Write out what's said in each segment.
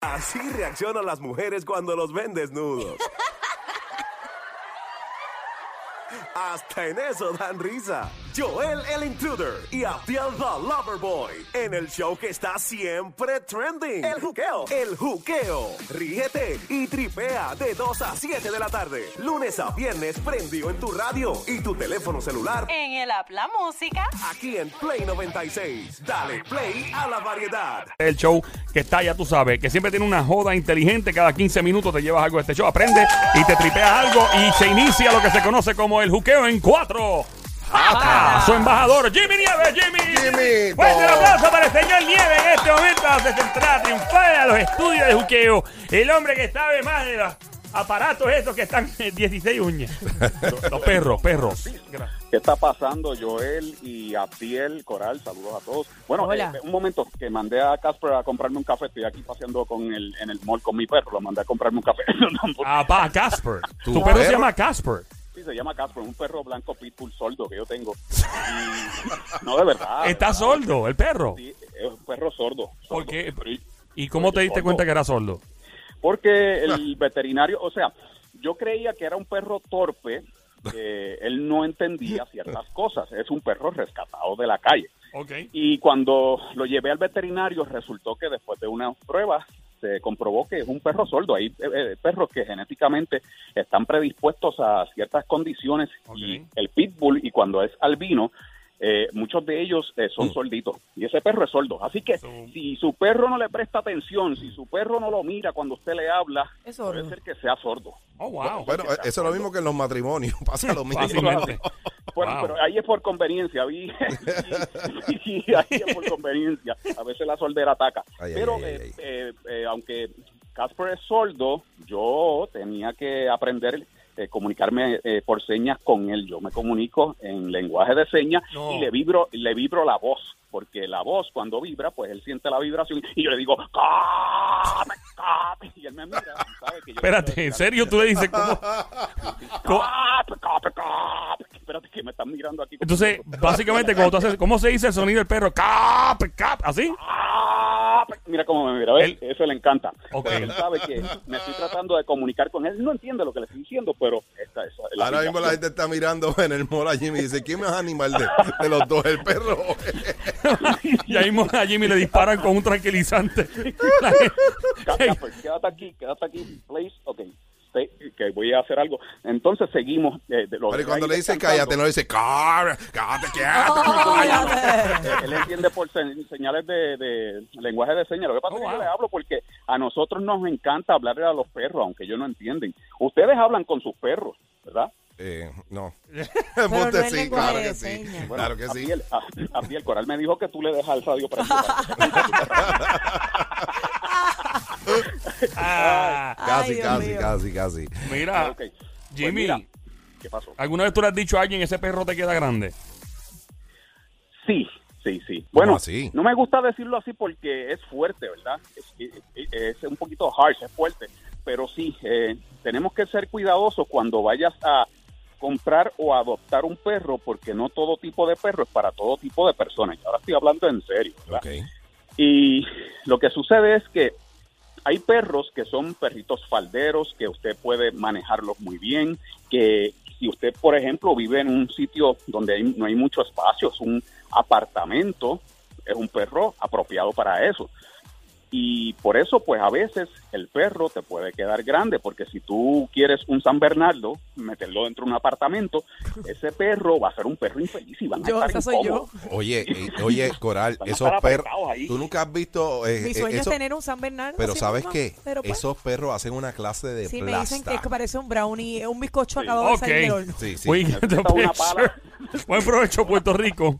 Así reaccionan las mujeres cuando los ven desnudos. Hasta en eso dan risa. Joel el Intruder y Abdiel the Loverboy en el show que está siempre trending. El juqueo. El juqueo. Ríete y tripea de 2 a 7 de la tarde. Lunes a viernes prendido en tu radio y tu teléfono celular. En el app La Música. Aquí en Play 96. Dale play a la variedad. El show que está, ya tú sabes, que siempre tiene una joda inteligente. Cada 15 minutos te llevas algo de este show. Aprende y te tripeas algo y se inicia lo que se conoce como el juqueo en cuatro. Hasta su embajador, Jimmy Nieves, Jimmy. Jimmy, Fuerte el aplauso para el señor Nieves en este momento donde se entra a triunfar a los estudios de juqueo. El hombre que sabe más de los aparatos estos que están en 16 uñas. Los, los perros, perros. ¿Qué está pasando, Joel y Abdiel Coral? Saludos a todos. Bueno, Hola. eh, un momento, que mandé a Casper a comprarme un café. Estoy aquí paseando con el, en el mall con mi perro. Lo mandé a comprarme un café. Ah, pa, Casper. ¿Tu Tu perro se perro? llama Casper. Sí, se llama Casper, un perro blanco pitbull sordo que yo tengo. Y- no, de verdad. Está verdad. sordo, el perro. Sí, es un perro sordo. ¿Por qué? Y- ¿Y cómo te diste sordo. cuenta que era sordo? Porque el veterinario, o sea, yo creía que era un perro torpe, que él no entendía ciertas cosas. Es un perro rescatado de la calle. Ok. Y cuando lo llevé al veterinario, resultó que después de una prueba se comprobó que es un perro sordo. Hay eh, eh, perros que genéticamente están predispuestos a ciertas condiciones y el pitbull y cuando es albino, eh, muchos de ellos eh, son sorditos y ese perro es sordo. Así que So- si su perro no le presta atención, si su perro no lo mira cuando usted le habla, puede ser que sea sordo. Oh, wow. Bueno, eso es lo mismo que en los matrimonios. Pasa lo mismo. Bueno, Wow. pero ahí es por conveniencia, vi. Sí, ahí es por conveniencia. A veces la soldera ataca. Ay, pero ay, eh, ay. eh, eh, aunque Casper es sordo, yo tenía que aprender eh, comunicarme eh, por señas con él. Yo me comunico en lenguaje de señas No. y le vibro, le vibro la voz, porque la voz cuando vibra, pues él siente la vibración y yo le digo y él me mira. sabe que yo Espérate, ¿en serio tú le dices cómo? Espérate que me están mirando aquí. Entonces, básicamente, cuando tú haces, ¿cómo se dice el sonido del perro? Cap, cap, así. Ah, Mira cómo me mira, ¿ves? Él- Eso le encanta. Ok. Él sabe que me estoy tratando de comunicar con él. No entiende lo que le estoy diciendo, pero esta es la Ahora mismo la gente está mirando en el mall a Jimmy y dice, ¿quién es animal de, de los dos? ¿El perro? Y ahí mismo a Jimmy le disparan con un tranquilizante. Casper, quédate aquí, quédate aquí, please. Ok, stay, que voy a hacer algo. Entonces seguimos. eh, de los Pero y cuando le dice cállate, no le dice, "Car- cállate, quieto. Eh, él entiende por se- señales de, de lenguaje de señas. Lo que pasa Oh, es que yo wow. le hablo porque a nosotros nos encanta hablarle a los perros, aunque ellos no entienden. Ustedes hablan con sus perros, ¿verdad? Eh, no. no sí, claro que sí. señas. Claro que sí. Abdiel, a- Abdiel Coral me dijo que tú le dejas el radio para Ah, Casi, Ay, Dios casi, casi, casi. mira. Pues Jimmy, mira, ¿Qué pasó? ¿alguna vez tú le has dicho a alguien ese perro te queda grande? Sí, sí, sí. Bueno, así? no me gusta decirlo así porque es fuerte, ¿verdad? Es, es- es un poquito harsh, es fuerte. Pero sí, eh, tenemos que ser cuidadosos cuando vayas a comprar o adoptar un perro porque no todo tipo de perro es para todo tipo de personas. Y ahora estoy hablando en serio, ¿verdad? Y lo que sucede es que hay perros que son perritos falderos, que usted puede manejarlos muy bien, que si usted, por ejemplo, vive en un sitio donde hay- no hay mucho espacio, es un apartamento, es un perro apropiado para eso. Y por eso, pues a veces el perro te puede quedar grande, porque si tú quieres un San Bernardo, meterlo dentro de un apartamento, ese perro va a ser un perro infeliz y van a Yo, estar soy yo. Oye, eh, oye, Coral, esos perros, tú nunca has visto eh, Mi eh, sueño eso- es tener un San Bernardo. pero ¿sabes qué? Pero pues, Esos perros hacen una clase de sí me plasta. dicen que es que parece un brownie, un bizcocho Sí. acabado de salir Ok. del horno. Sí, sí. Buen provecho, Puerto Rico.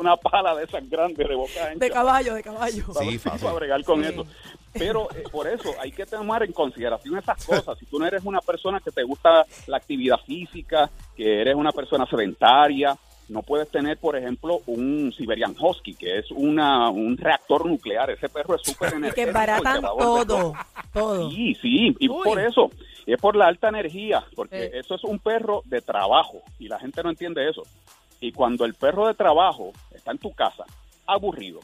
Una pala de esas grandes de boca ancha. De caballo, de caballo. Sí, para fácil. bregar con Sí. eso. Pero eh, por eso hay que tomar en consideración esas cosas. Si tú no eres una persona que te gusta la actividad física, que eres una persona sedentaria, no puedes tener, por ejemplo, un Siberian Husky, que es una, un reactor nuclear. Ese perro es súper Y energético. que baratan todo, todo. Sí, sí, y Uy. por eso, es por la alta energía, porque Eh. eso es un perro de trabajo y la gente no entiende eso. Y cuando el perro de trabajo está en tu casa, aburrido,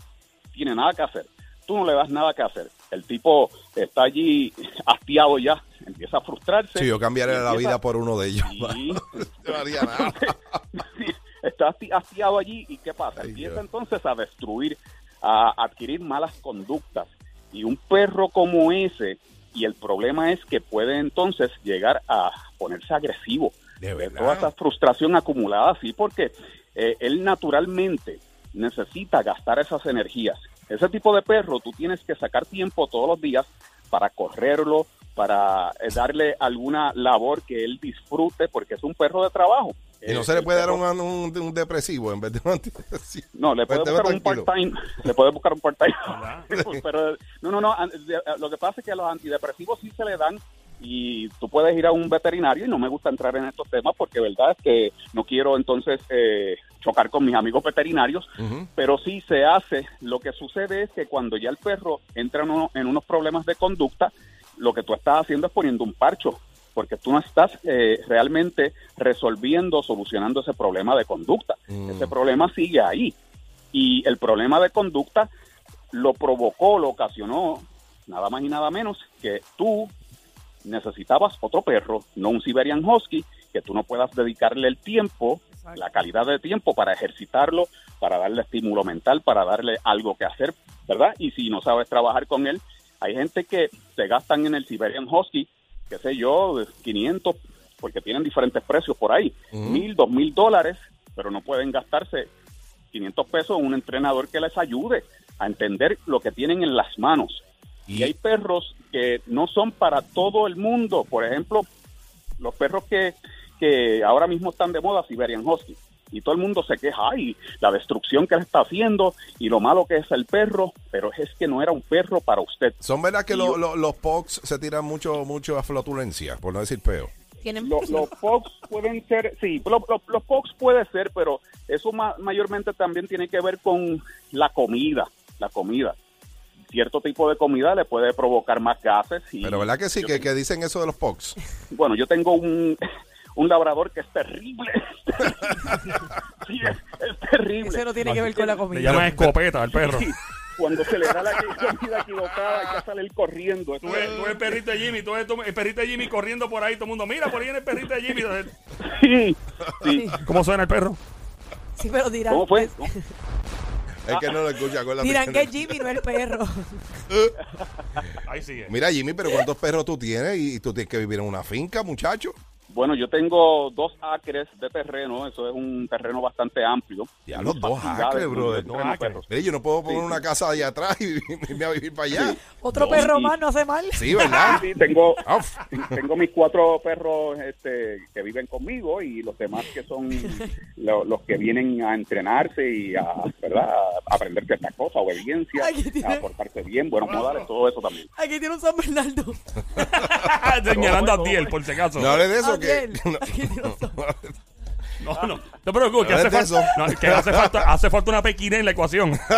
tiene nada que hacer, tú no le das nada que hacer, el tipo está allí hastiado ya, empieza a frustrarse. Sí, yo cambiaré la vida por uno de ellos. Sí. No haría nada. Está hasti- hastiado allí y ¿qué pasa? Ay, Empieza Dios. entonces a destruir, a adquirir malas conductas. Y un perro como ese, y el problema es que puede entonces llegar a ponerse agresivo. De De toda esa frustración acumulada, sí, porque eh, él naturalmente necesita gastar esas energías. Ese tipo de perro, tú tienes que sacar tiempo todos los días para correrlo, para eh, darle alguna labor que él disfrute, porque es un perro de trabajo. Y no Eh, se le puede dar un, un- un depresivo en vez de un antidepresivo. no, le Pues puede te buscar un part-time. Le puede buscar un part-time. Pero, no, no, no. de- Lo que pasa es que a los antidepresivos sí se le dan y tú puedes ir a un veterinario y no me gusta entrar en estos temas porque, verdad, es que no quiero entonces eh, chocar con mis amigos veterinarios, pero sí se hace. Lo que sucede es que cuando ya el perro entra en, uno- en unos problemas de conducta, lo que tú estás haciendo es poniendo un parcho, porque tú no estás eh, realmente resolviendo, solucionando ese problema de conducta. Mm. Ese problema sigue ahí. Y el problema de conducta lo provocó, lo ocasionó, nada más y nada menos que tú necesitabas otro perro, no un Siberian Husky, que tú no puedas dedicarle el tiempo. La calidad de tiempo para ejercitarlo, para darle estímulo mental, para darle algo que hacer, ¿verdad? Y si no sabes trabajar con él, hay gente que se gastan en el Siberian Husky, qué sé yo, de 500, porque tienen diferentes precios por ahí, mil, dos mil dólares, pero no pueden gastarse 500 pesos en un entrenador que les ayude a entender lo que tienen en las manos. Y, Y- hay perros que no son para todo el mundo. Por ejemplo, los perros que, que ahora mismo están de moda, Siberian Husky. Y todo el mundo se queja, y la destrucción que le está haciendo y lo malo que es el perro, pero es que no era un perro para usted. Son verdad que lo- yo- lo- los POCs se tiran mucho, mucho a flotulencia, por no decir peo. Tienen Lo- los POCs pueden ser, sí, lo- lo- los POCs puede ser, pero eso ma- mayormente también tiene que ver con la comida, la comida. Cierto tipo de comida le puede provocar más gases. Y Pero verdad que sí, que, que dicen eso de los POCs. Bueno, yo tengo un, un labrador que es terrible. sí, es, es terrible. Ese no tiene que ver con la Le comida. llaman escopeta al perro. Sí, cuando se le da la comida equivocada hay que salir corriendo. Eso Tú ves, es- tú ves el perrito de Jimmy, tú ves el perrito de Jimmy corriendo por ahí, todo el mundo, mira, por ahí viene el perrito de Jimmy. Sí, sí. ¿Cómo suena el perro? Sí, pero dirán, ¿Cómo fue? Es que no lo escucha, acuérdate. dirán que es Jimmy, no el perro. Ahí sigue. Mira, Jimmy, pero ¿cuántos perros tú tienes? Y tú tienes que vivir en una finca, muchacho. Bueno, yo tengo dos acres de terreno, eso es un terreno bastante amplio. Ya los dos acres, brother. Dos los acres. perros. Mire, yo no puedo poner Sí, una casa allá atrás y irme a vivir para allá. Otro No, perro y- más no hace mal. Sí, ¿verdad? Sí, tengo, tengo mis cuatro perros este, que viven conmigo y los demás que son lo- los que vienen a entrenarse y a, ¿verdad? Aprender ciertas cosas, obediencia, a portarse bien, buenos modales, todo eso también. Aquí tiene un San Bernardo. Señalando a Tiel, por si acaso. No hables de eso, que... Adiel. Aquí tiene un San No, no. No te preocupes, que hace, falta, eso. no, que hace falta, hace falta una pequina en la ecuación.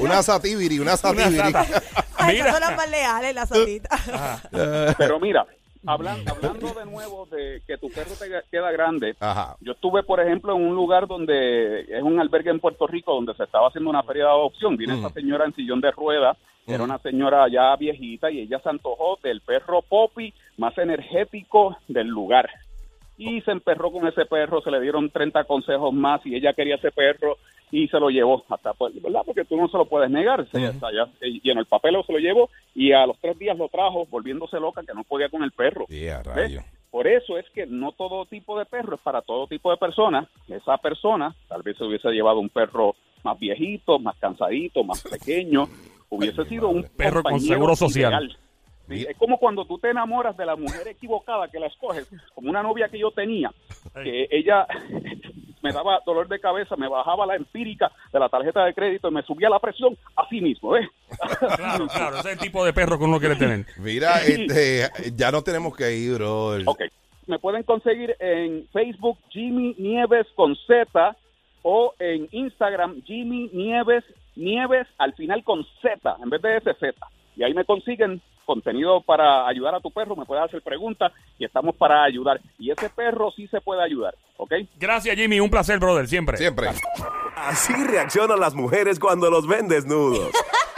Una satibiri, una. Ay, Mira. esas son las más leales, las satitas. Pero mira, hablan- hablando de nuevo de que tu perro te queda grande, Ajá. yo estuve, por ejemplo, en un lugar donde es un albergue en Puerto Rico donde se estaba haciendo una feria de adopción. Viene Mm. esta señora en sillón de ruedas, era una señora ya viejita y ella se antojó del perro Poppy más energético del lugar. Y se emperró con ese perro, se le dieron 30 consejos más y ella quería ese perro y se lo llevó hasta, pues, ¿verdad? Porque tú no se lo puedes negar. Se, ya, eh, y en el papel se lo llevó y a los tres días lo trajo volviéndose loca que no podía con el perro. Yeah, ¿Ves? rayo. Por eso es que no todo tipo de perro es para todo tipo de personas. Esa persona tal vez se hubiese llevado un perro más viejito, más cansadito, más pequeño. Hubiese sido un Perro con seguro social. ideal. Sí, es como cuando tú te enamoras de la mujer equivocada que la escoges, como una novia que yo tenía, que ella me daba dolor de cabeza, me bajaba la empírica de la tarjeta de crédito y me subía la presión así mismo, ¿ves? Claro, claro. Ese es el tipo de perro que uno quiere tener. Mira, este, ya no tenemos que ir, bro. Ok. Me pueden conseguir en Facebook Jimmy Nieves con Z o en Instagram Jimmy Nieves Nieves al final con Z en vez de SZ. Y ahí me consiguen contenido para ayudar a tu perro, me puedes hacer preguntas y estamos para ayudar. Y ese perro sí se puede ayudar, ¿ok? Gracias, Jimmy. Un placer, brother, siempre. Siempre. Así reaccionan las mujeres cuando los ven desnudos.